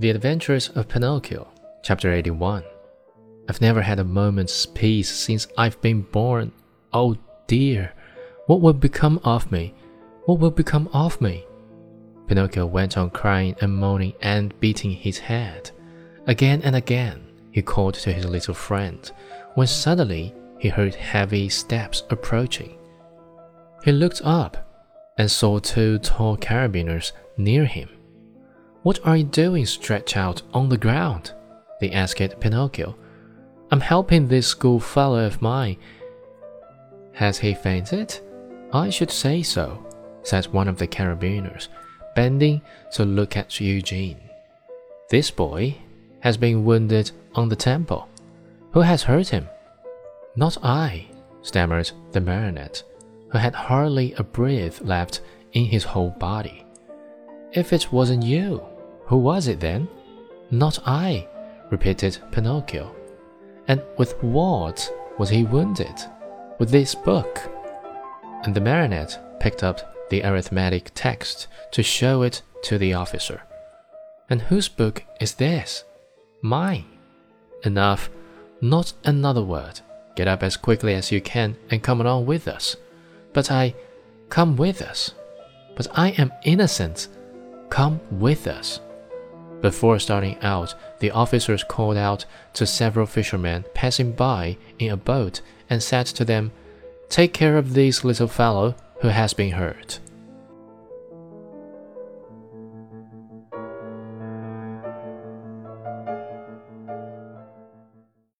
The Adventures of Pinocchio, Chapter 81. I've never had a moment's peace since I've been born. Oh dear, what will become of me? What will become of me? Pinocchio went on crying and moaning and beating his head. Again and again he called to his little friend, when suddenly he heard heavy steps approaching. He looked up and saw two tall carabineers near him. What are you doing stretched out on the ground? They asked Pinocchio. I'm helping this schoolfellow of mine. Has he fainted? I should say so, said one of the carabineers, bending to look at Eugene. This boy has been wounded on the temple. Who has hurt him? Not I, stammered the marionette, who had hardly a breath left in his whole body. If it wasn't you, who was it then? Not I, repeated Pinocchio. And with what was he wounded? With this book. And the marionette picked up the arithmetic text to show it to the officer. And whose book is this? Mine. Enough. Not another word. Get up as quickly as you can and come along with us. But I. Come with us. But I am innocent. Come with us. Before starting out, the officers called out to several fishermen passing by in a boat and said to them, Take care of this little fellow who has been hurt.